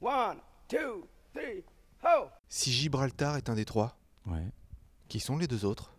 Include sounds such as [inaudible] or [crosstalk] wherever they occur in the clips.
One, two, three, ho! Si Gibraltar est un des trois, Ouais. qui sont les deux autres?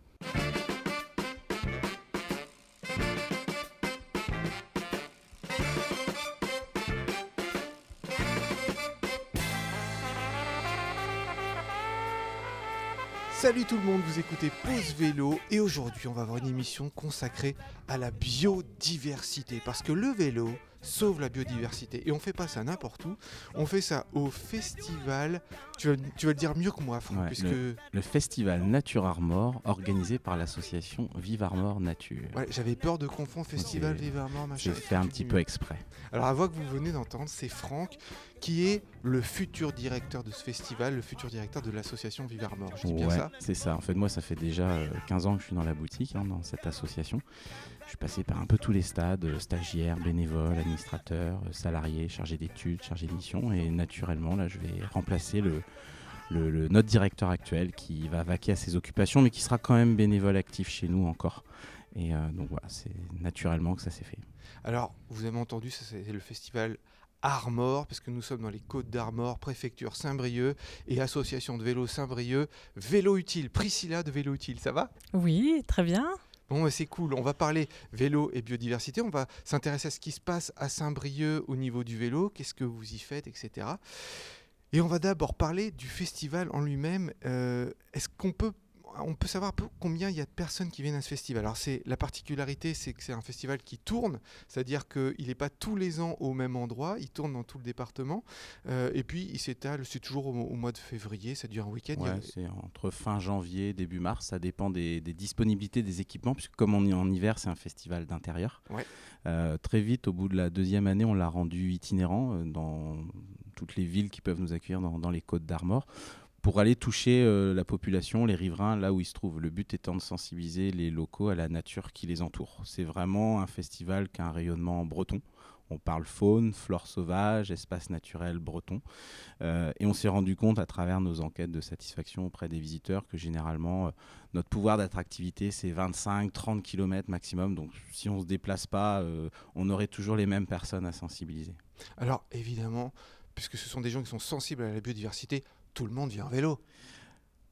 Salut tout le monde, vous écoutez Pause Vélo et aujourd'hui on va avoir une émission consacrée à la biodiversité parce que le vélo sauve la biodiversité et on fait pas ça n'importe où, on fait ça au festival, tu vas, tu vas le dire mieux que moi Franck, Ouais, puisque Le festival Nature Armor, organisé par l'association Vive Armor Nature. Ouais, j'avais peur de confondre festival. Vive Armor, machin. J'ai fait un petit peu exprès. Alors la voix que vous venez d'entendre, c'est Franck, qui est le futur directeur de ce festival, le futur directeur de l'association Vive Armor. Je dis bien ça? c'est ça. En fait, moi, ça fait déjà euh, 15 ans que je suis dans la boutique, hein, dans cette association. Je suis passé par un peu tous les stades, euh, stagiaires, bénévoles, administrateurs, euh, salariés, chargés d'études, chargés de mission. Et naturellement, là, je vais remplacer le, le- le- notre directeur actuel qui va vaquer à ses occupations, mais qui sera quand même bénévole actif chez nous encore. Et euh, donc voilà, c'est naturellement que ça s'est fait. Alors, vous avez entendu, ça, c'est le festival Armor, parce que nous sommes dans les Côtes d'Armor, préfecture Saint-Brieuc et association de vélo Saint-Brieuc. Vélo utile, Priscilla de Vélo utile, ça va? Oui, très bien. C'est cool. On va parler vélo et biodiversité. On va s'intéresser à ce qui se passe à Saint-Brieuc au niveau du vélo. Qu'est-ce que vous y faites, etc. Et on va d'abord parler du festival en lui-même. Euh, Est-ce qu'on peut, on peut savoir combien il y a de personnes qui viennent à ce festival Alors, c'est la particularité, c'est que c'est un festival qui tourne, c'est-à-dire qu'il n'est pas tous les ans au même endroit. Il tourne dans tout le département. Euh, et puis, il s'étale. C'est toujours au, au mois de février. Ça dure un week-end. A- c'est entre fin janvier début mars. Ça dépend des, des disponibilités des équipements, puisque comme on est en hiver, c'est un festival d'intérieur. Ouais. Euh, très vite, au bout de la deuxième année, on l'a rendu itinérant euh, dans toutes les villes qui peuvent nous accueillir dans, dans les côtes d'Armor pour aller toucher euh, la population, les riverains, là où ils se trouvent. Le but étant de sensibiliser les locaux à la nature qui les entoure. C'est vraiment un festival qui a un rayonnement breton. On parle faune, flore sauvage, espace naturel breton. Euh, et on s'est rendu compte à travers nos enquêtes de satisfaction auprès des visiteurs que généralement euh, notre pouvoir d'attractivité c'est 25-30 km maximum. Donc si on ne se déplace pas, on aurait toujours les mêmes personnes à sensibiliser. Alors, évidemment, puisque ce sont des gens qui sont sensibles à la biodiversité, tout le monde vient en vélo.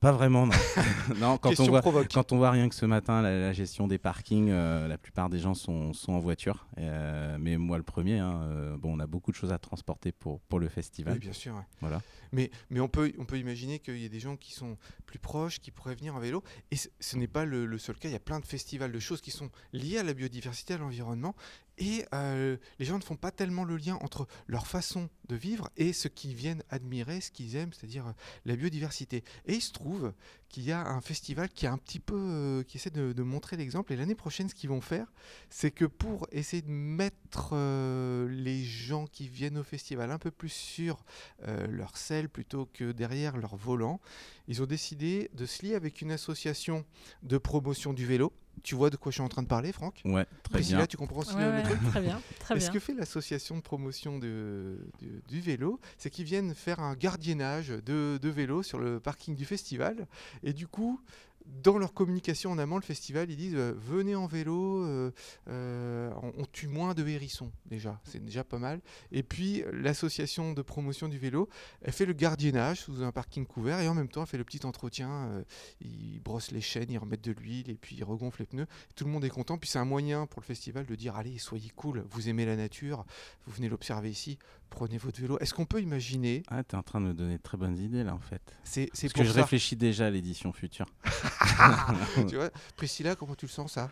Pas vraiment, non. [laughs] non quand, on voit, provoque. quand on voit rien que ce matin la, la gestion des parkings, euh, la plupart des gens sont, sont en voiture. Euh, mais moi le premier, hein, euh, bon, on a beaucoup de choses à transporter pour, pour le festival. Oui, bien sûr. ouais. Voilà. Mais, on, peut, imaginer qu'il y a des gens qui sont plus proches, qui pourraient venir en vélo. Et ce, n'est pas le, le seul cas. Il y a plein de festivals, de choses qui sont liées à la biodiversité, à l'environnement. Et euh, les gens ne font pas tellement le lien entre leur façon de vivre et ce qu'ils viennent admirer, ce qu'ils aiment, c'est-à-dire euh, la biodiversité. Et il se trouve qu'il y a un festival qui a un petit peu, euh, qui essaie de, montrer l'exemple. Et l'année prochaine, ce qu'ils vont faire, c'est que pour essayer de mettre euh, les gens qui viennent au festival un peu plus sur euh, leur selle plutôt que derrière leur volant, ils ont décidé de se lier avec une association de promotion du vélo. Tu vois de quoi je suis en train de parler, Franck Ouais, très Priscilla, bien. tu comprends aussi Ouais, le- ouais, truc très bien, [laughs] très et bien. ce que fait l'association de promotion de- du- du vélo, c'est qu'ils viennent faire un gardiennage de, de vélos sur le parking du festival. Et du coup, dans leur communication en amont, le festival, ils disent euh, venez en vélo, euh, euh, on, tue moins de hérissons déjà, c'est déjà pas mal. Et puis l'association de promotion du vélo, elle fait le gardiennage sous un parking couvert et en même temps, elle fait le petit entretien. ils brossent les chaînes, ils remettent de l'huile et puis ils regonflent les pneus. Tout le monde est content. Puis c'est un moyen pour le festival de dire allez, soyez cool, vous aimez la nature, vous venez l'observer ici, prenez votre vélo. Est-ce qu'on peut imaginer Ah, t'es en train de me donner de très bonnes idées là en fait. C'est c'est Parce pour que je réfléchis déjà à l'édition future. [laughs] [laughs] tu vois, Priscilla, comment tu le sens ça?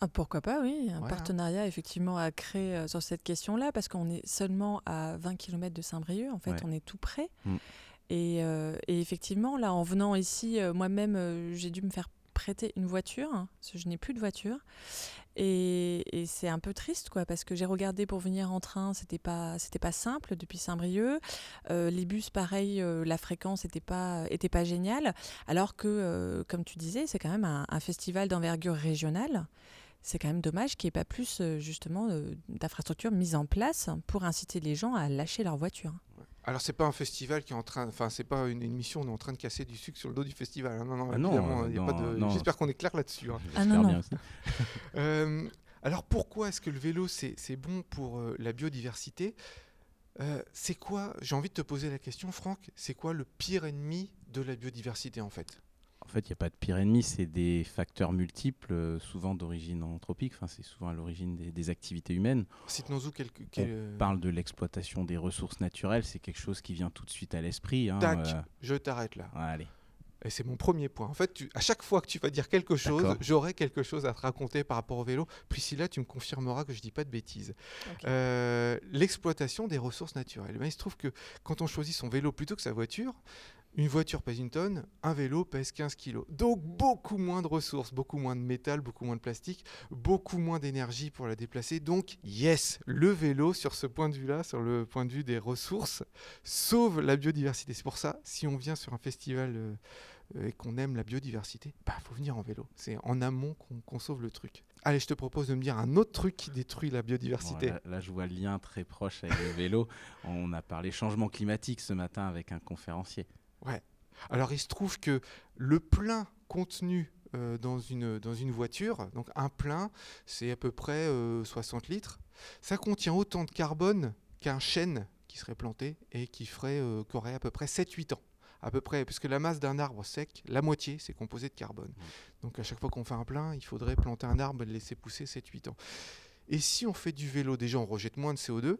Ah, pourquoi pas, oui. Un partenariat effectivement à créer euh, sur cette question-là, parce qu'on est seulement à 20 km de Saint-Brieuc, en fait, Ouais. on est tout près. Mm. Et, euh, et effectivement, là, en venant ici, euh, moi-même, j'ai dû me faire prêter une voiture, hein, parce que je n'ai plus de voiture. Et, c'est un peu triste, quoi, parce que j'ai regardé pour venir en train, c'était pas, c'était pas simple depuis Saint-Brieuc. Euh, les bus, pareil, euh, la fréquence était pas, pas géniale. Alors que, euh, comme tu disais, c'est quand même un, festival d'envergure régionale. C'est quand même dommage qu'il n'y ait pas plus, justement, d'infrastructures mises en place pour inciter les gens à lâcher leur voiture. Alors c'est pas un festival qui est en train, enfin c'est pas une émission, on est en train de casser du sucre sur le dos du festival. hein. Non, non, Ah non, euh, de-. J'espère qu'on est clair là-dessus. hein. Ah non, bien. [laughs] Euh, alors pourquoi est-ce que le vélo c'est c'est bon pour euh, la biodiversité? Euh, c'est quoi, j'ai envie de te poser la question, Franck, c'est quoi le pire ennemi de la biodiversité en fait? En fait, il n'y a pas de pire ennemi, c'est des facteurs multiples, euh, souvent d'origine anthropique, enfin, c'est souvent à l'origine des, des activités humaines. Cite-nous quelques. On quel- parle de l'exploitation des ressources naturelles, c'est quelque chose qui vient tout de suite à l'esprit. hein, Tac, euh, je t'arrête là. ouais, allez. Et c'est mon premier point. En fait, tu- à chaque fois que tu vas dire quelque chose, j'aurai quelque chose à te raconter par rapport au vélo. Priscilla, tu me confirmeras que je dis pas de bêtises. Euh, L'exploitation des ressources naturelles. Ben, il se trouve que quand on choisit son vélo plutôt que sa voiture, une voiture pèse une tonne, un vélo pèse 15 kilos. Donc beaucoup moins de ressources, beaucoup moins de métal, beaucoup moins de plastique, beaucoup moins d'énergie pour la déplacer. Donc yes, le vélo sur ce point de vue-là, sur le point de vue des ressources, sauve la biodiversité. C'est pour ça, si on vient sur un festival euh, et qu'on aime la biodiversité, bah faut venir en vélo. C'est en amont qu'on sauve le truc. Allez, je te propose de me dire un autre truc qui détruit la Bon, biodiversité. là, là, je vois le lien très proche avec le vélo. [laughs] On a parlé changement climatique ce matin avec un conférencier. Alors il se trouve que le plein contenu euh, dans, une, dans une voiture, donc un plein, c'est à peu près euh, 60 litres, ça contient autant de carbone qu'un chêne qui serait planté et qui, ferait, euh, aurait à peu près 7-8 ans. À peu près, puisque la masse d'un arbre sec, la moitié, c'est composé de carbone. Donc à chaque fois qu'on fait un plein, il faudrait planter un arbre et le laisser pousser 7-8 ans. Et si on fait du vélo, déjà on rejette moins de CO2,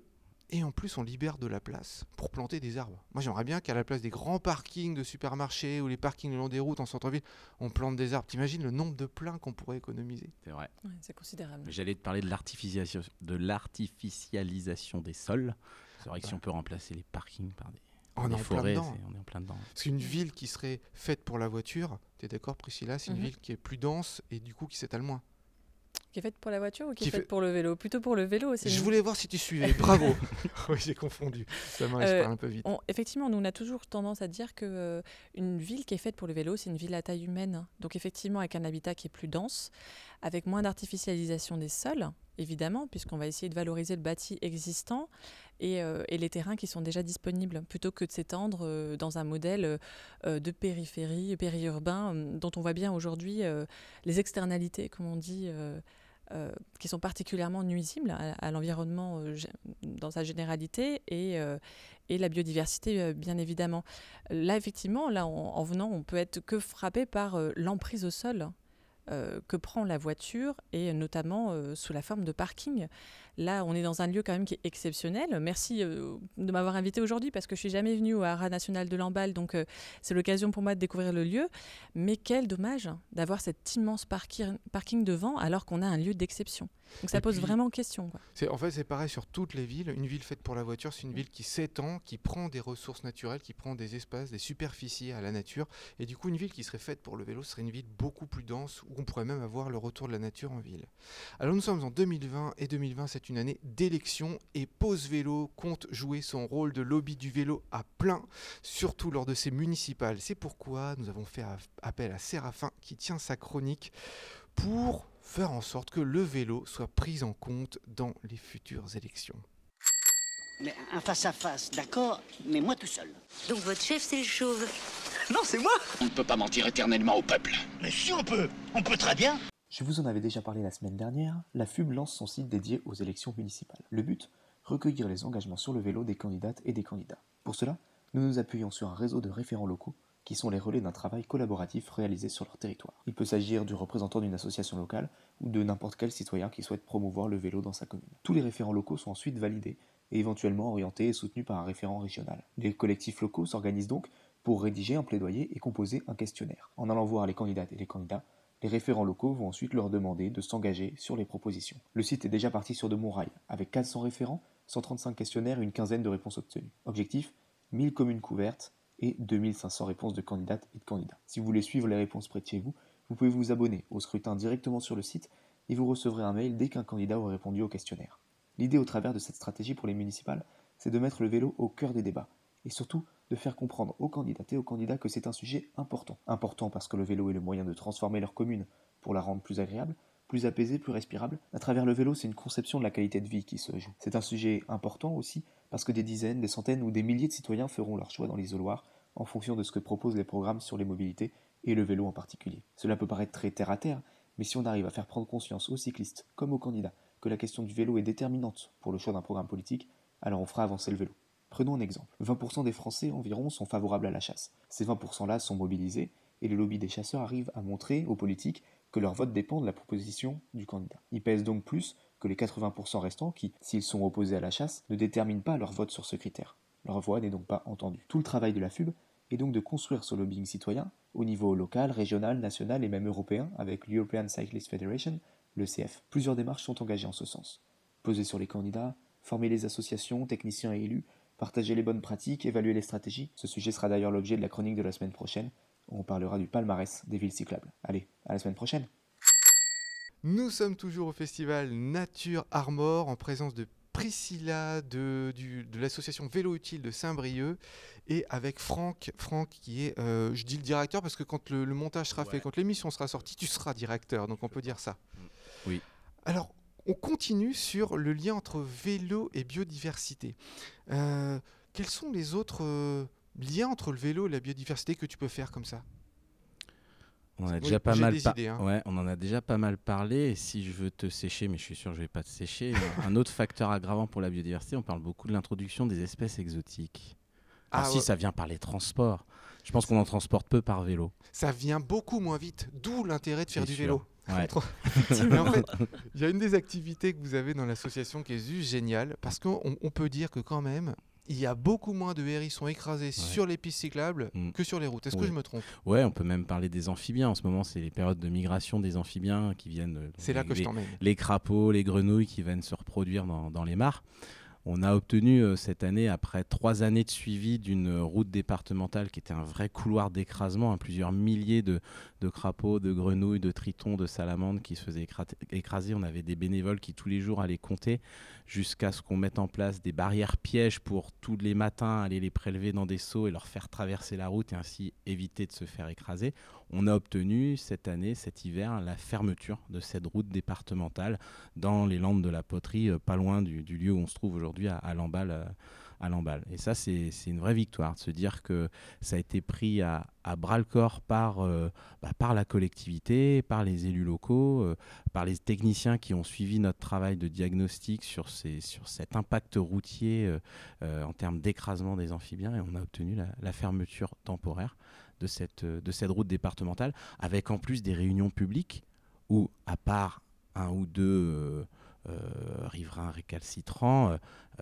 et en plus, on libère de la place pour planter des arbres. Moi, j'aimerais bien qu'à la place des grands parkings de supermarchés ou les parkings le long des routes en centre-ville, on plante des arbres. T'imagines le nombre de pleins qu'on pourrait économiser? C'est vrai. Ouais, c'est considérable. J'allais te parler de l'artificialisation, de l'artificialisation des sols. C'est vrai que si on peut remplacer les parkings par des, On des est en plein forêts, on est en plein dedans. Parce qu'une ville qui serait faite pour la voiture, t'es d'accord Priscilla, c'est une Mhm. ville qui est plus dense et du coup qui s'étale moins. Qui est faite pour la voiture ou qui, Qui est faite fait- pour le vélo? Plutôt pour le vélo. c'est Je voulais voir si tu suivais. Bravo. [laughs] oui, j'ai confondu. Ça m'arrive, je Euh, un peu vite. On- effectivement, nous on a toujours tendance à dire que euh, une ville qui est faite pour le vélo, c'est une ville à taille humaine. Donc effectivement, avec un habitat qui est plus dense, avec moins d'artificialisation des sols, évidemment, puisqu'on va essayer de valoriser le bâti existant et, euh, et les terrains qui sont déjà disponibles, plutôt que de s'étendre euh, dans un modèle euh, de périphérie, périurbain, dont on voit bien aujourd'hui les externalités, comme on dit. qui sont particulièrement nuisibles à, l'environnement dans sa généralité et, la biodiversité, bien évidemment. Là, effectivement, là, en, en venant, on peut être que frappé par l'emprise au sol euh, que prend la voiture et notamment euh, sous la forme de parking. Là, on est dans un lieu quand même qui est exceptionnel. Merci euh, de m'avoir invité aujourd'hui parce que je suis jamais venue au Haras national de Lamballe, donc c'est l'occasion pour moi de découvrir le lieu. Mais quel dommage d'avoir cet immense parking, parking devant alors qu'on a un lieu d'exception. Donc ça Et pose puis- vraiment question. quoi. En fait, c'est pareil sur toutes les villes. Une ville faite pour la voiture, c'est une ville qui s'étend, qui prend des ressources naturelles, qui prend des espaces, des superficies à la nature. Et du coup, une ville qui serait faite pour le vélo serait une ville beaucoup plus dense, où on pourrait même avoir le retour de la nature en ville. Alors nous sommes en 2020, et 2020, c'est une année d'élection, et Pause Vélo compte jouer son rôle de lobby du vélo à plein, surtout lors de ces municipales. C'est pourquoi nous avons fait appel à Séraphin, qui tient sa chronique, pour faire en sorte que le vélo soit pris en compte dans les futures élections. Mais un face-à-face, d'accord, mais moi tout seul. Donc votre chef, c'est le chauve. Non, c'est moi On ne peut pas mentir éternellement au peuple. Mais si on peut On peut très bien Je vous en avais déjà parlé la semaine dernière, la FUB lance son site dédié aux élections municipales. Le but Recueillir les engagements sur le vélo des candidates et des candidats. Pour cela, nous nous appuyons sur un réseau de référents locaux qui sont les relais d'un travail collaboratif réalisé sur leur territoire. Il peut s'agir du représentant d'une association locale ou de n'importe quel citoyen qui souhaite promouvoir le vélo dans sa commune. Tous les référents locaux sont ensuite validés et éventuellement orientés et soutenus par un référent régional. Les collectifs locaux s'organisent donc pour rédiger un plaidoyer et composer un questionnaire. En allant voir les candidates et les candidats, les référents locaux vont ensuite leur demander de s'engager sur les propositions. Le site est déjà parti sur de bons avec 400 référents, 135 questionnaires et une quinzaine de réponses obtenues. Objectif 1000 communes couvertes et 2500 réponses de candidates et de candidats. Si vous voulez suivre les réponses près de chez vous, vous pouvez vous abonner au scrutin directement sur le site et vous recevrez un mail dès qu'un candidat aura répondu au questionnaire. L'idée au travers de cette stratégie pour les municipales, c'est de mettre le vélo au cœur des débats et surtout de faire comprendre aux candidates et aux candidats que c'est un sujet important. Important parce que le vélo est le moyen de transformer leur commune pour la rendre plus agréable, plus apaisée, plus respirable. À travers le vélo, c'est une conception de la qualité de vie qui se joue. C'est un sujet important aussi parce que des dizaines, des centaines ou des milliers de citoyens feront leur choix dans l'isoloir en fonction de ce que proposent les programmes sur les mobilités et le vélo en particulier. Cela peut paraître très terre à terre, mais si on arrive à faire prendre conscience aux cyclistes comme aux candidats que la question du vélo est déterminante pour le choix d'un programme politique, alors on fera avancer le vélo. Prenons un exemple. 20% des Français environ sont favorables à la chasse. Ces 20%-là sont mobilisés et le lobby des chasseurs arrive à montrer aux politiques que leur vote dépend de la proposition du candidat. Ils pèsent donc plus que les 80% restants qui, s'ils sont opposés à la chasse, ne déterminent pas leur vote sur ce critère. Leur voix n'est donc pas entendue. Tout le travail de la FUB est donc de construire ce lobbying citoyen au niveau local, régional, national et même européen avec l'European Cyclist Federation, l'ECF. Plusieurs démarches sont engagées en ce sens. Poser sur les candidats, former les associations, techniciens et élus, partager les bonnes pratiques, évaluer les stratégies. Ce sujet sera d'ailleurs l'objet de la chronique de la semaine prochaine, où on parlera du palmarès des villes cyclables. Allez, à la semaine prochaine Nous sommes toujours au festival Nature Armor en présence de Priscilla de, de l'association Vélo Utile de Saint-Brieuc et avec Franck, Franck qui est, euh, je dis le directeur parce que quand le, le montage sera fait, quand l'émission sera sortie, tu seras directeur, donc on peut dire ça. Oui. Alors, on continue sur le lien entre vélo et biodiversité. Euh, quels sont les autres euh, liens entre le vélo et la biodiversité que tu peux faire comme ça? On en a déjà pas mal idées, hein. ouais, on en a déjà pas mal parlé. Et si je veux te sécher, mais je suis sûr que je vais pas te sécher, [laughs] un autre facteur aggravant pour la biodiversité, on parle beaucoup de l'introduction des espèces exotiques. Ah, si, ouais, ça vient par les transports. Je pense qu'on en transporte peu par vélo. ça vient beaucoup moins vite, d'où l'intérêt de faire du sûr. vélo. Ouais. [laughs] [laughs] Mais en fait, il y a une des activités que vous avez dans l'association qui est juste géniale, parce qu'on on peut dire que quand même, il y a beaucoup moins de hérissons écrasés sur les pistes cyclables Mm. que sur les routes. Est-ce que je me trompe? Ouais, on peut même parler des amphibiens. En ce moment, c'est les périodes de migration des amphibiens qui viennent. euh, C'est là les- que je les- t'emmène. les crapauds, les grenouilles qui viennent se reproduire dans, dans les mares. On a obtenu euh, cette année, après trois années de suivi d'une route départementale qui était un vrai couloir d'écrasement, hein, plusieurs milliers de, de crapauds, de grenouilles, de tritons, de salamandres qui se faisaient écra- écraser. On avait des bénévoles qui tous les jours allaient compter jusqu'à ce qu'on mette en place des barrières pièges pour tous les matins aller les prélever dans des seaux et leur faire traverser la route et ainsi éviter de se faire écraser. On a obtenu cette année, cet hiver, la fermeture de cette route départementale dans les Landes de la Poterie, euh, pas loin du, lieu où on se trouve aujourd'hui, à, à Lamballe. euh. Et ça, c'est une vraie victoire, de se dire que ça a été pris à, à bras-le-corps par, euh, bah, par la collectivité, par les élus locaux, par les techniciens qui ont suivi notre travail de diagnostic sur, cet impact routier en termes d'écrasement des amphibiens. Et on a obtenu la fermeture temporaire de cette, euh, de cette route départementale, avec en plus des réunions publiques où, à part un ou deux euh, euh, riverains récalcitrants,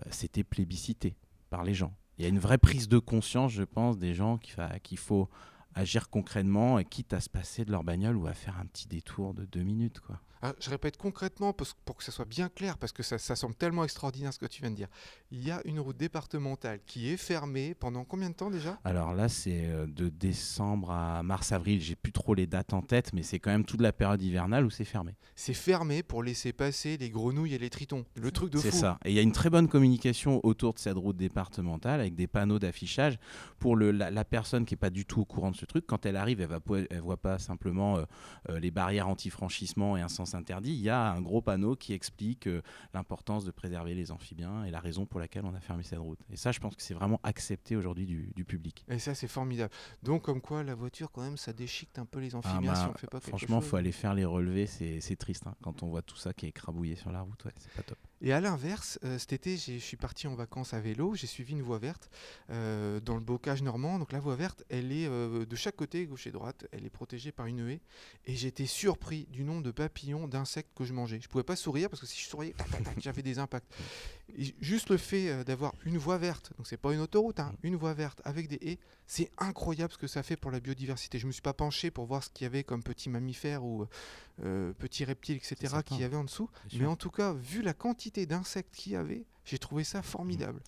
c'était plébiscité par les gens. Il y a une vraie prise de conscience, je pense, des gens qu'il faut agir concrètement, et quitte à se passer de leur bagnole ou à faire un petit détour de deux minutes. Quoi. Ah, je répète concrètement pour que ça soit bien clair, parce que ça, ça semble tellement extraordinaire ce que tu viens de dire. Il y a une route départementale qui est fermée pendant combien de temps déjà? Alors là, c'est euh, de décembre à mars-avril. J'ai plus trop les dates en tête, mais c'est quand même toute la période hivernale où c'est fermé. C'est fermé pour laisser passer les grenouilles et les tritons. Le truc de C'est fou. ça. Et il y a une très bonne communication autour de cette route départementale avec des panneaux d'affichage pour le, la, la personne qui n'est pas du tout au courant de ce truc. Quand elle arrive, elle ne voit pas simplement euh, euh, les barrières anti-franchissement et un sens interdit. Il y a un gros panneau qui explique euh, l'importance de préserver les amphibiens et la raison pour laquelle on a fermé cette route. Et ça, je pense que c'est vraiment accepté aujourd'hui du, du public. Et ça, c'est formidable. Donc, comme quoi, la voiture, quand même, ça déchiquette un peu les amphibiens Ah si bah, on fait pas quelque franchement, chose. faut aller faire les relevés, c'est c'est triste hein, quand on voit tout ça qui est écrabouillé sur la route. Ouais, c'est pas top. Et à l'inverse, euh, cet été, je suis parti en vacances à vélo, j'ai suivi une voie verte euh, dans le bocage normand. Donc la voie verte, elle est euh, de chaque côté, gauche et droite, elle est protégée par une haie. Et j'étais surpris du nombre de papillons, d'insectes que je mangeais. Je pouvais pas sourire parce que si je souriais, j'avais des impacts. Juste le fait d'avoir une voie verte, donc c'est pas une autoroute, hein, une voie verte avec des haies, c'est incroyable ce que ça fait pour la biodiversité. Je me suis pas penché pour voir ce qu'il y avait comme petits mammifères ou euh, petits reptiles, etc., qu'il y avait en dessous. Mais en tout cas, vu la quantité d'insectes qu'il y avait, j'ai trouvé ça formidable.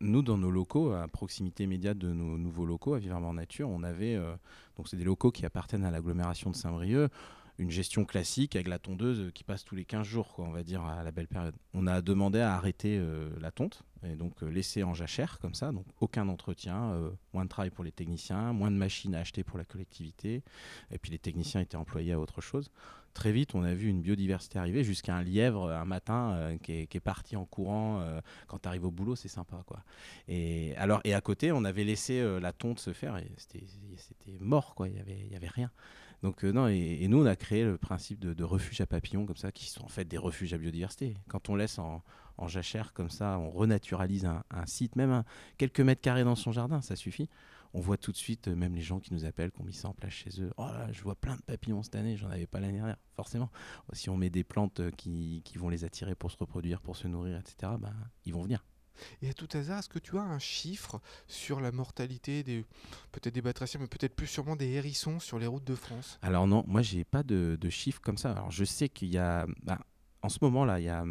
Nous, dans nos locaux, à proximité immédiate de nos nouveaux locaux à Vivement Nature, on avait, euh, donc c'est des locaux qui appartiennent à l'agglomération de Saint-Brieuc, une gestion classique avec la tondeuse qui passe tous les 15 jours, quoi, on va dire, à la belle période. On a demandé à arrêter euh, la tonte et donc euh, laisser en jachère comme ça, donc aucun entretien, euh, moins de travail pour les techniciens, moins de machines à acheter pour la collectivité, et puis les techniciens étaient employés à autre chose. Très vite, on a vu une biodiversité arriver jusqu'à un lièvre un matin euh, qui, est, parti en courant. euh, quand tu arrives au boulot, c'est sympa. Quoi. Et, alors, et à côté, on avait laissé euh, la tonte se faire et c'était mort. Quoi. Il n'y y avait rien. Donc, euh, non, et, nous, on a créé le principe de, de refuge à papillons, comme ça, qui sont en fait des refuges à biodiversité. Quand on laisse en, jachère comme ça, on renaturalise un, site, même quelques mètres carrés dans son jardin, ça suffit. On voit tout de suite, euh, même les gens qui nous appellent, qui ont mis ça en place chez eux. Oh là, je vois plein de papillons cette année, j'en avais pas l'année dernière, forcément. Si on met des plantes euh, qui, qui vont les attirer pour se reproduire, pour se nourrir, etc., bah, ils vont venir. Et à tout hasard, est-ce que tu as un chiffre sur la mortalité des peut-être des batraciens, mais peut-être plus sûrement des hérissons sur les routes de France? Alors non, moi j'ai pas de, chiffres comme ça. Alors je sais qu'il y a, bah, en ce moment là, il y a,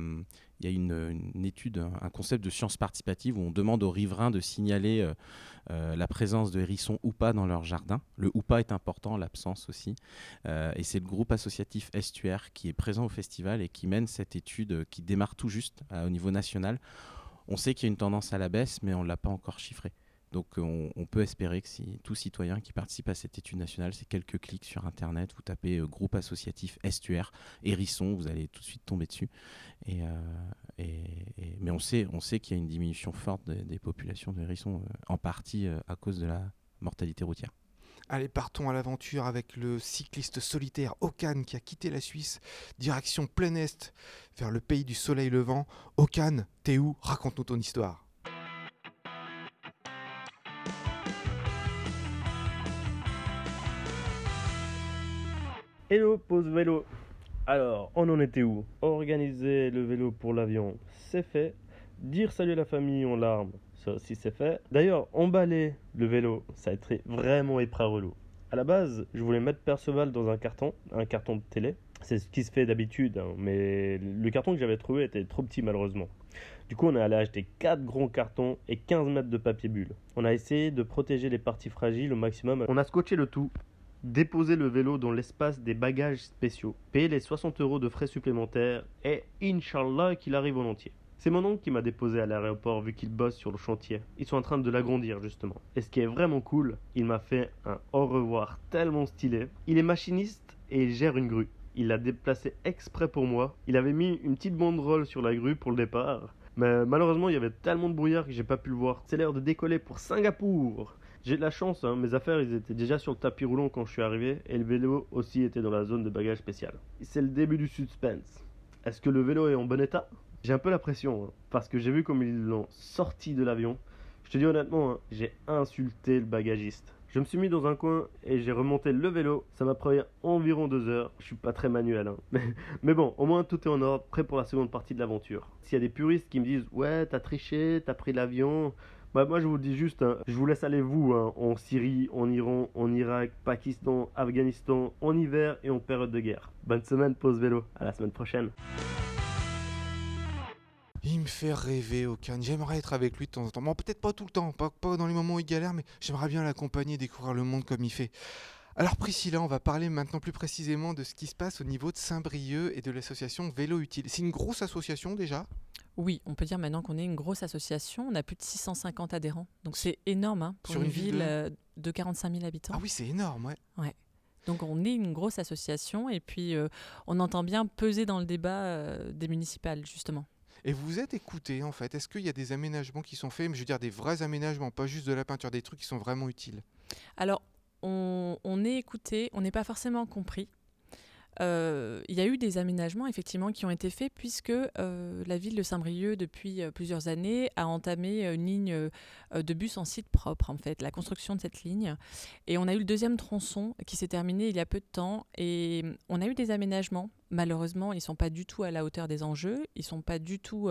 une, étude, un- concept de science participative où on demande aux riverains de signaler euh, euh, la présence de hérissons ou pas dans leur jardin. Le ou pas est important, l'absence aussi. Euh, et c'est le groupe associatif Estuaire qui est présent au festival et qui mène cette étude qui démarre tout juste au niveau national. On sait qu'il y a une tendance à la baisse, mais on ne l'a pas encore chiffré. Donc euh, on, peut espérer que si tout citoyen qui participe à cette étude nationale, c'est quelques clics sur Internet, vous tapez euh, groupe associatif Estuaire, Hérisson, vous allez tout de suite tomber dessus. Euh, mais on sait, qu'il y a une diminution forte des, populations de hérissons, en partie à cause de la mortalité routière. Allez, partons à l'aventure avec le cycliste solitaire Okan qui a quitté la Suisse, direction plein Est, vers le pays du soleil levant. Okan, t'es où? Raconte-nous ton histoire. Hello, pause vélo. Alors, on en était où? Organiser le vélo pour l'avion, c'est fait. Dire salut à la famille en larmes, aussi c'est fait. D'ailleurs, emballer le vélo, ça a été vraiment épras relou. À la base, je voulais mettre Perceval dans un carton, un carton de télé. C'est ce qui se fait d'habitude, hein, mais le carton que j'avais trouvé était trop petit malheureusement. Du coup, on est allé acheter 4 gros cartons et 15 mètres de papier bulle. On a essayé de protéger les parties fragiles au maximum. On a scotché le tout déposer le vélo dans l'espace des bagages spéciaux, payer les 60 euros de frais supplémentaires et Inch'Allah qu'il arrive en entier. C'est mon oncle qui m'a déposé à l'aéroport vu qu'il bosse sur le chantier. Ils sont en train de l'agrandir justement. Et ce qui est vraiment cool, il m'a fait un au revoir tellement stylé. Il est machiniste et il gère une grue. Il l'a déplacé exprès pour moi. Il avait mis une petite banderole sur la grue pour le départ. Mais malheureusement, il y avait tellement de brouillard que j'ai pas pu le voir. C'est l'heure de décoller pour Singapour. J'ai de la chance, hein, mes affaires étaient déjà sur le tapis roulant quand je suis arrivé et le vélo aussi était dans la zone de bagages spécial. C'est le début du suspense. Est-ce que le vélo est en bon état? J'ai un peu la pression hein, parce que j'ai vu comme ils l'ont sorti de l'avion. Je te dis honnêtement, hein, j'ai insulté le bagagiste. Je me suis mis dans un coin et j'ai remonté le vélo. Ça m'a pris environ deux heures. Je suis pas très manuel. hein. [laughs] Mais, bon, au moins tout est en ordre, prêt pour la seconde partie de l'aventure. S'il y a des puristes qui me disent Ouais, t'as triché, t'as pris l'avion. Bah, moi je vous dis juste, je vous laisse aller vous en Syrie, en Iran, en Irak, Pakistan, Afghanistan, en hiver et en période de guerre. Bonne semaine, pause vélo. À la semaine prochaine. Il me fait rêver, Okan. J'aimerais être avec lui de temps en temps. Bon, peut-être pas tout le temps, pas, pas dans les moments où il galère, mais j'aimerais bien l'accompagner, découvrir le monde comme il fait. Alors Priscilla, on va parler maintenant plus précisément de ce qui se passe au niveau de Saint-Brieuc et de l'association Vélo Utile. C'est une grosse association déjà? Oui, on peut dire maintenant qu'on est une grosse association. On a plus de 650 adhérents. Donc c'est énorme hein, pour Sur une, une ville ville de- euh, de 45 000 habitants. Ah oui, c'est énorme, ouais. Donc on est une grosse association et puis euh, on entend bien peser dans le débat euh, des municipales, justement. Et vous êtes écouté en fait. Est-ce qu'il y a des aménagements qui sont faits? Je veux dire des vrais aménagements, pas juste de la peinture, des trucs qui sont vraiment utiles. Alors, on est écouté, on n'est pas forcément compris. Euh, Il y a eu des aménagements effectivement qui ont été faits puisque euh, la ville de Saint-Brieuc depuis euh, plusieurs années a entamé une ligne de bus en site propre en fait, la construction de cette ligne. Et on a eu le deuxième tronçon qui s'est terminé il y a peu de temps et on a eu des aménagements. Malheureusement, ils sont pas du tout à la hauteur des enjeux, ils sont pas du tout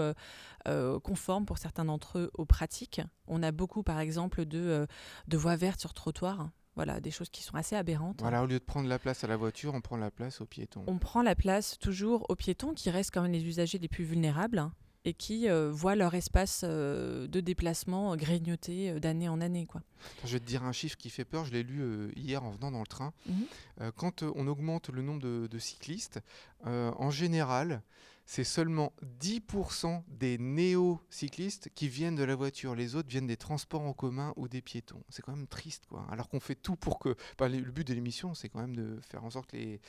conformes pour certains d'entre eux aux pratiques. On a beaucoup par exemple de, de voies vertes sur trottoir. Voilà, des choses qui sont assez aberrantes. Voilà, au lieu de prendre la place à la voiture, on prend la place aux piétons. On prend la place toujours aux piétons qui restent quand même les usagers les plus vulnérables hein, et qui euh, voient leur espace euh, de déplacement grignoter euh, d'année en année. Quoi. Attends, je vais te dire un chiffre qui fait peur, je l'ai lu hier en venant dans le train. Mhm. Quand on augmente le nombre de, de cyclistes, en général, c'est seulement 10% des néo-cyclistes qui viennent de la voiture. Les autres viennent des transports en commun ou des piétons. C'est quand même triste, quoi. Alors qu'on fait tout pour que... le but de l'émission, c'est quand même de faire en sorte que les,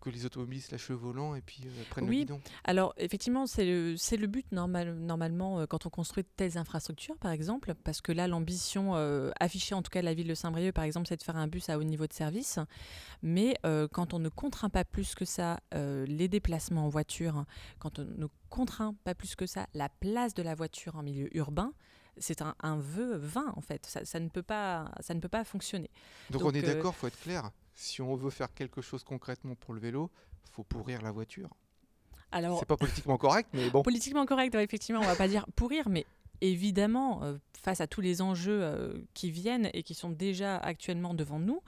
que les automobilistes lâchent le volant et puis euh, prennent Oui. le guidon. Alors effectivement, c'est le, le but normal, normalement euh, quand on construit de telles infrastructures, par exemple, parce que là, l'ambition euh, affichée affiché, en tout cas la ville de Saint-Brieuc, par exemple, c'est de faire un bus à haut niveau de service. Mais euh, quand on ne contraint pas plus que ça les déplacements en voiture, quand on ne contraint pas plus que ça la place de la voiture en milieu urbain, c'est un, un vœu vain en fait. Ça, ça ne peut pas, ça ne peut pas fonctionner. Donc, Donc, on est d'accord, faut être clair. Si on veut faire quelque chose concrètement pour le vélo, faut pourrir la voiture. Alors, C'est pas politiquement correct, mais bon. [laughs] Politiquement correct, ouais, effectivement, on va pas dire pourrir, mais évidemment, euh, face à tous les enjeux euh, qui viennent et qui sont déjà actuellement devant nous,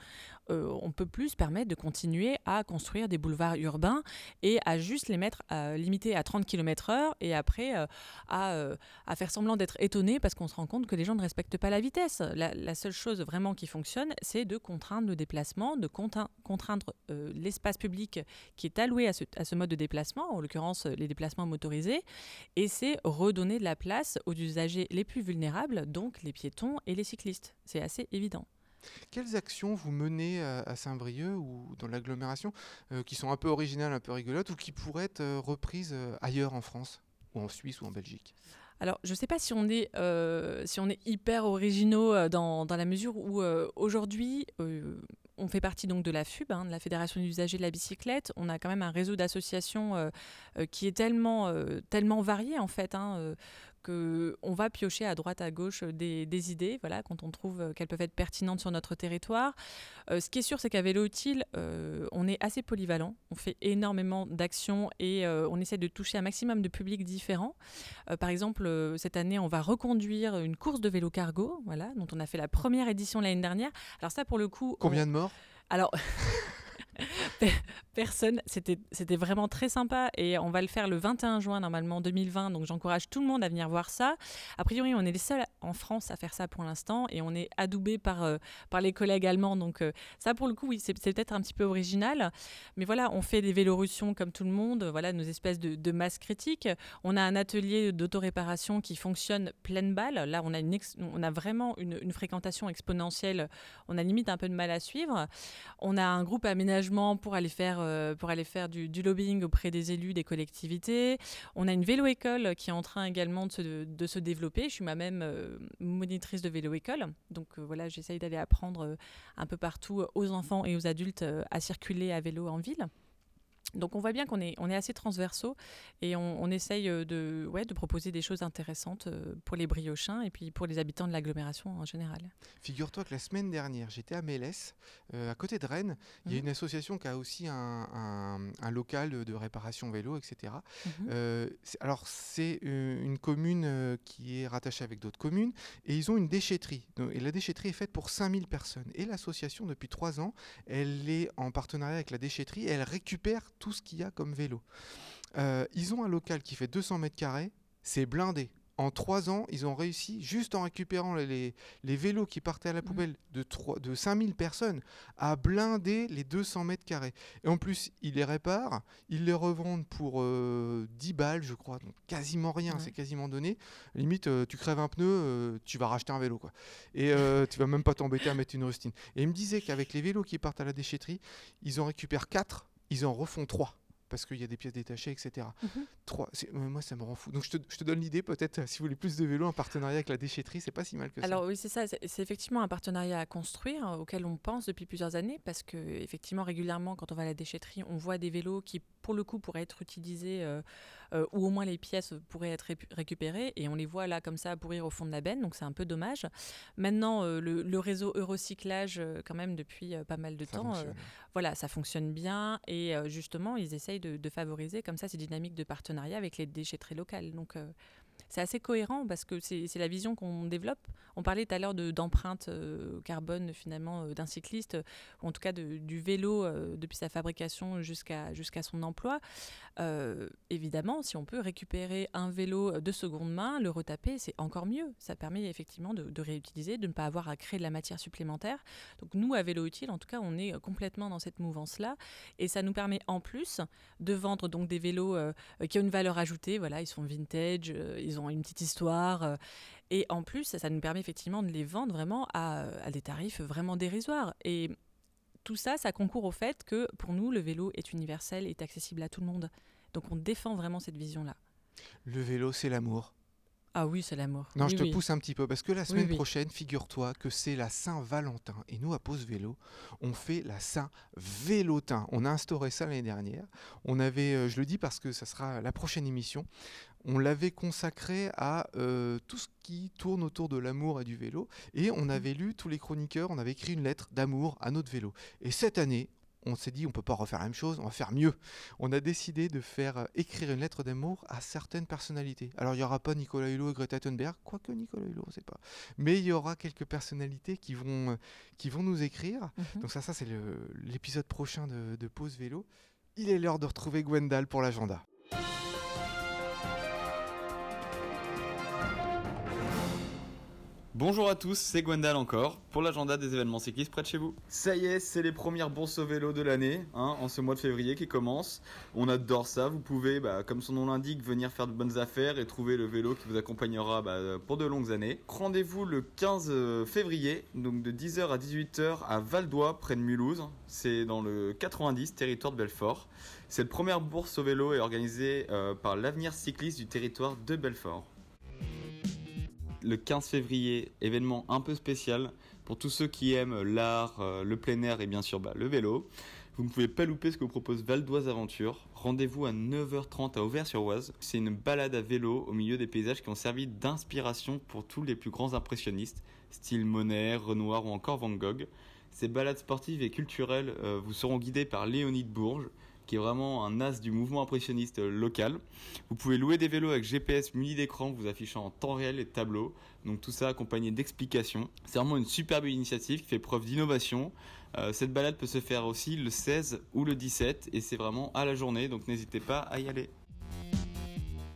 euh, on peut plus se permettre de continuer à construire des boulevards urbains et à juste les mettre à, limités à 30 km/h et après euh, à, euh, à faire semblant d'être étonné parce qu'on se rend compte que les gens ne respectent pas la vitesse. La, seule chose vraiment qui fonctionne, c'est de contraindre le déplacement, de contraindre euh, l'espace public qui est alloué à ce, à ce mode de déplacement, en l'occurrence les déplacements motorisés, et c'est redonner de la place aux usagers les plus vulnérables, donc les piétons et les cyclistes. C'est assez évident. Quelles actions vous menez à, Saint-Brieuc ou dans l'agglomération euh, qui sont un peu originales, un peu rigolotes ou qui pourraient être euh, reprises euh, ailleurs en France ou en Suisse ou en Belgique? Alors, je ne sais pas si on est, si on est hyper originaux dans, dans la mesure où aujourd'hui, on fait partie donc de la FUB, hein, de la Fédération des usagers de la bicyclette. On a quand même un réseau d'associations qui est tellement, tellement varié en fait. Hein, que on va piocher à droite à gauche euh, des, des idées, voilà, quand on trouve euh, qu'elles peuvent être pertinentes sur notre territoire. Euh, ce qui est sûr, c'est qu'à Vélo Utile, euh, on est assez polyvalent. On fait énormément d'actions et euh, on essaie de toucher un maximum de publics différents. Par exemple, cette année, on va reconduire une course de vélo cargo, voilà, dont on a fait la première édition l'année dernière. Alors ça, pour le coup, on- Combien de morts? Alors, [laughs] personne, c'était vraiment très sympa et on va le faire le 21 juin normalement 2020, donc j'encourage tout le monde à venir voir ça. A priori, on est les seuls en France à faire ça pour l'instant et on est adoubé par, euh, par les collègues allemands, donc euh, ça pour le coup, oui, c'est peut-être un petit peu original, mais voilà, on fait des vélorussions comme tout le monde, voilà nos espèces de, masses critiques. On a un atelier d'autoréparation qui fonctionne pleine balle. Là, on a, une on a vraiment une, une fréquentation exponentielle. On a limite un peu de mal à suivre. On a un groupe aménagement pour aller faire, euh, pour aller faire du, lobbying auprès des élus, des collectivités. On a une vélo-école qui est en train également de se, de se développer. Je suis moi-même euh, monitrice de vélo-école. Donc euh, voilà, j'essaye d'aller apprendre un peu partout aux enfants et aux adultes à circuler à vélo en ville. Donc on voit bien qu'on est, on est assez transversaux et on, on essaye euh, de, ouais, de proposer des choses intéressantes euh, pour les briochins et puis pour les habitants de l'agglomération en général. Figure-toi que la semaine dernière, j'étais à Mélès, euh, à côté de Rennes. Il y a Mhm. une association qui a aussi un, un- un local de réparation vélo, etc. Euh, c'est- alors, c'est une commune qui est rattachée avec d'autres communes et ils ont une déchetterie. Et la déchetterie est faite pour 5000 personnes. Et l'association, depuis trois ans, elle est en partenariat avec la déchetterie et elle récupère tout ce qu'il y a comme vélo. Euh, ils ont un local qui fait 200 mètres carrés, c'est blindé. En trois ans, ils ont réussi, juste en récupérant les- vélos qui partaient à la poubelle de, trois- de 5000 personnes, à blinder les 200 mètres carrés. Et en plus, ils les réparent, ils les revendent pour euh, 10 balles, je crois, donc quasiment rien, Ouais. c'est quasiment donné. Limite, euh, tu crèves un pneu, euh, tu vas racheter un vélo, quoi. Et [laughs] tu vas même pas t'embêter à mettre une rustine. Et il me disait qu'avec les vélos qui partent à la déchetterie, ils en récupèrent 4, ils en refont 3 parce qu'il y a des pièces détachées, etc. Mhm. Trois, moi, ça me rend fou. Donc, je te, je te donne l'idée, peut-être, euh, si vous voulez plus de vélos en partenariat avec la déchetterie, c'est pas si mal que Alors oui, c'est ça. C'est c'est effectivement un partenariat à construire euh, auquel on pense depuis plusieurs années parce que effectivement régulièrement, quand on va à la déchetterie, on voit des vélos qui, pour le coup, pourraient être utilisés euh, euh, ou au moins les pièces pourraient être récupérées et on les voit là comme ça pourrir au fond de la benne. Donc c'est un peu dommage. Maintenant, euh, le, le réseau Eurocyclage, euh, quand même depuis euh, pas mal de ça. Temps, voilà, ça fonctionne bien et justement, ils essayent de, de favoriser comme ça ces dynamiques de partenariat avec les déchetteries locales. Donc, c'est assez cohérent parce que c'est la vision qu'on développe. On parlait tout à l'heure de- d'empreinte euh, carbone finalement euh, d'un cycliste, ou en tout cas de- du vélo euh, depuis sa fabrication jusqu'à jusqu'à son emploi. Évidemment, si on peut récupérer un vélo de seconde main, le retaper, c'est encore mieux. Ça permet effectivement de, réutiliser, de ne pas avoir à créer de la matière supplémentaire. Donc nous, à Vélo Utile, en tout cas, on est complètement dans cette mouvance-là. Et ça nous permet en plus de vendre donc des vélos qui ont une valeur ajoutée. Voilà, ils sont vintage, ils ont une petite histoire. euh, et en plus, ça, nous permet effectivement de les vendre vraiment à, à des tarifs vraiment dérisoires. Et tout ça, ça concourt au fait que pour nous, le vélo est universel, est accessible à tout le monde. Donc on défend vraiment cette vision-là. Le vélo, c'est l'amour. Ah oui, c'est l'amour. Non, Oui, je te oui. pousse un petit peu parce que la semaine oui. prochaine, figure-toi que c'est la Saint-Valentin. Et nous, à Pause Vélo, on fait la Saint-Vélotin. On a instauré ça l'année dernière. On avait, euh, je le dis parce que ça sera la prochaine émission, on l'avait consacré à euh, tout ce qui tourne autour de l'amour et du vélo. Et on avait lu, tous les chroniqueurs, on avait écrit une lettre d'amour à notre vélo. Et cette année, on s'est dit, on peut pas refaire la même chose, on va faire mieux. On a décidé de faire euh, écrire une lettre d'amour à certaines personnalités. Alors, il n'y aura pas Nicolas Hulot et Greta Thunberg, quoique Nicolas Hulot, on ne sait pas. Mais il y aura quelques personnalités qui vont, euh, qui vont nous écrire. Mhm. Donc ça, ça c'est l'épisode prochain de, de Pause Vélo. Il est l'heure de retrouver Gwendal pour l'agenda. Bonjour à tous, c'est Gwendal encore pour l'agenda des événements cyclistes près de chez vous. Ça y est, c'est les premières bourses au vélo de l'année, hein, en ce mois de février qui commence. On adore ça, vous pouvez, bah, comme son nom l'indique, venir faire de bonnes affaires et trouver le vélo qui vous accompagnera bah, pour de longues années. Rendez-vous le 15 février, donc de 10h à 18h à Valdois, près de Mulhouse. C'est dans le 90, territoire de Belfort. Cette première bourse au vélo est organisée euh, par l'avenir cycliste du territoire de Belfort le 15 février, événement un peu spécial pour tous ceux qui aiment l'art, euh, le plein air et bien sûr bah, le vélo. Vous ne pouvez pas louper ce que propose Val d'Oise Aventure. Rendez-vous à 9h30 à Auvers-sur-Oise. C'est une balade à vélo au milieu des paysages qui ont servi d'inspiration pour tous les plus grands impressionnistes, style Monet, Renoir ou encore Van Gogh. Ces balades sportives et culturelles euh, vous seront guidées par Léonide Bourges, qui est vraiment un as du mouvement impressionniste euh, local. Vous pouvez louer des vélos avec GPS muni d'écran vous affichant en temps réel les tableaux. Donc tout ça accompagné d'explications. C'est vraiment une superbe initiative qui fait preuve d'innovation. Euh, cette balade peut se faire aussi le 16 ou le 17 et c'est vraiment à la journée donc n'hésitez pas à y aller.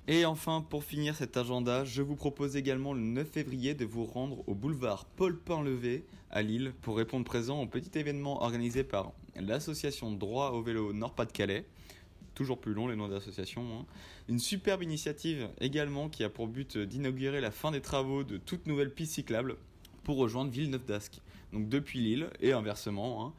Et enfin, pour finir cet agenda, je vous propose également le 9 février de vous rendre au boulevard Paul Painlevé à Lille pour répondre présent au petit événement organisé par l'association Droit au vélo Nord-Pas-de-Calais. Toujours plus long les noms d'associations. hein. Une superbe initiative également qui a pour but d'inaugurer la fin des travaux de toute nouvelle piste cyclable pour rejoindre Villeneuve d'Ascq. Donc depuis Lille et inversement. hein.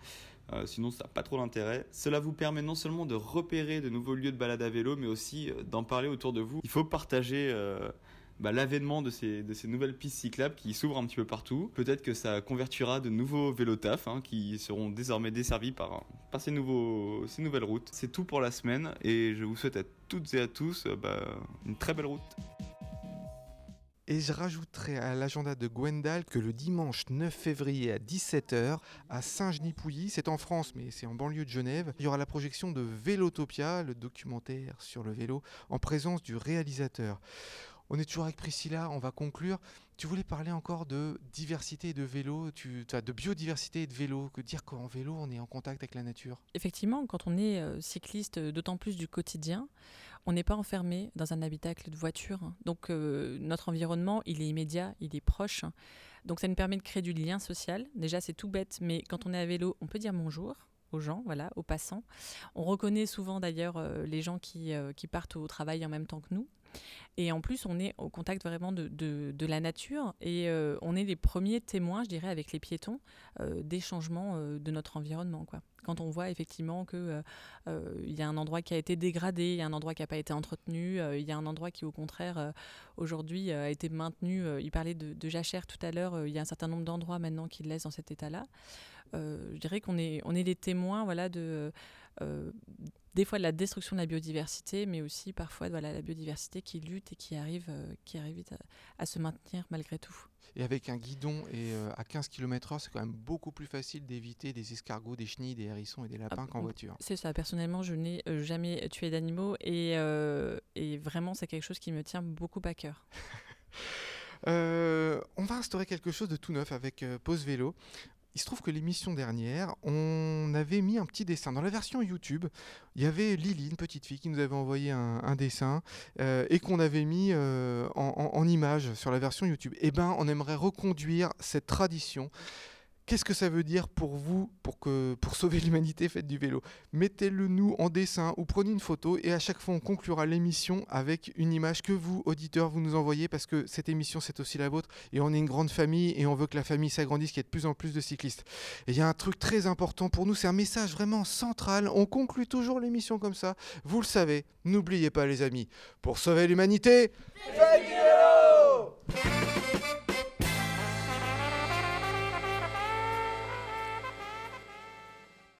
Euh, sinon, ça n'a pas trop d'intérêt. Cela vous permet non seulement de repérer de nouveaux lieux de balade à vélo, mais aussi euh, d'en parler autour de vous. Il faut partager euh, bah, l'avènement de ces, nouvelles pistes cyclables qui s'ouvrent un petit peu partout. Peut-être que ça convertira de nouveaux vélos taf hein, qui seront désormais desservis par, ces nouvelles routes. C'est tout pour la semaine et je vous souhaite à toutes et à tous euh, bah, une très belle route. Et je rajouterai à l'agenda de Gwendal que le dimanche 9 février à 17h à Saint-Genis-Pouilly, c'est en France mais c'est en banlieue de Genève, il y aura la projection de Vélotopia, le documentaire sur le vélo, en présence du réalisateur. On est toujours avec Priscilla, on va conclure. Tu voulais parler encore de diversité et de vélo, tu, de biodiversité et de vélo, que dire qu'en vélo on est en contact avec la nature? Effectivement, quand on est euh, cycliste, euh, d'autant plus du quotidien, on n'est pas enfermé dans un habitacle de voiture. Donc euh, notre environnement, il est immédiat, il est proche. Donc ça nous permet de créer du lien social. Déjà, c'est tout bête, mais quand on est à vélo, on peut dire bonjour aux gens, voilà, aux passants. On reconnaît souvent d'ailleurs les gens qui, qui partent au travail en même temps que nous. Et en plus, on est au contact vraiment de, de, la nature et euh, on est les premiers témoins, je dirais, avec les piétons, euh, des changements euh, de notre environnement. Quand on voit effectivement qu'il y a un endroit qui a été dégradé, il y a un endroit qui n'a pas été entretenu, il y a un endroit qui, au contraire, aujourd'hui a été maintenu. il parlait de, jachère tout à l'heure, il y a un certain nombre d'endroits maintenant qui le laissent dans cet état-là. Je dirais qu'on est, on est les témoins voilà, de, des fois de la destruction de la biodiversité, mais aussi parfois voilà, la biodiversité qui lutte et qui arrive, euh, qui arrive à, à se maintenir malgré tout. Et avec un guidon et euh, à 15 km/h, c'est quand même beaucoup plus facile d'éviter des escargots, des chenilles, des hérissons et des lapins Ah, qu'en voiture. C'est ça, personnellement, je n'ai euh, jamais tué d'animaux et, euh, et vraiment, c'est quelque chose qui me tient beaucoup à cœur. [laughs] Euh, on va instaurer quelque chose de tout neuf avec euh, Pause Vélo. Il se trouve que l'émission dernière, on avait mis un petit dessin. Dans la version YouTube, il y avait Lily, une petite fille, qui nous avait envoyé un, dessin euh, et qu'on avait mis euh, en, en- image sur la version YouTube. Eh ben, on aimerait reconduire cette tradition. Qu'est-ce que ça veut dire pour vous, pour, que, pour sauver [laughs] l'humanité, faites du vélo? Mettez-le nous en dessin ou prenez une photo et à chaque fois on conclura l'émission avec une image que vous, auditeurs, vous nous envoyez parce que cette émission c'est aussi la vôtre et on est une grande famille et on veut que la famille s'agrandisse, qu'il y ait de plus en plus de cyclistes. Et il y a un truc très important pour nous, c'est un message vraiment central. On conclut toujours l'émission comme ça. Vous le savez, n'oubliez pas les amis, pour sauver l'humanité, Faites du vélo.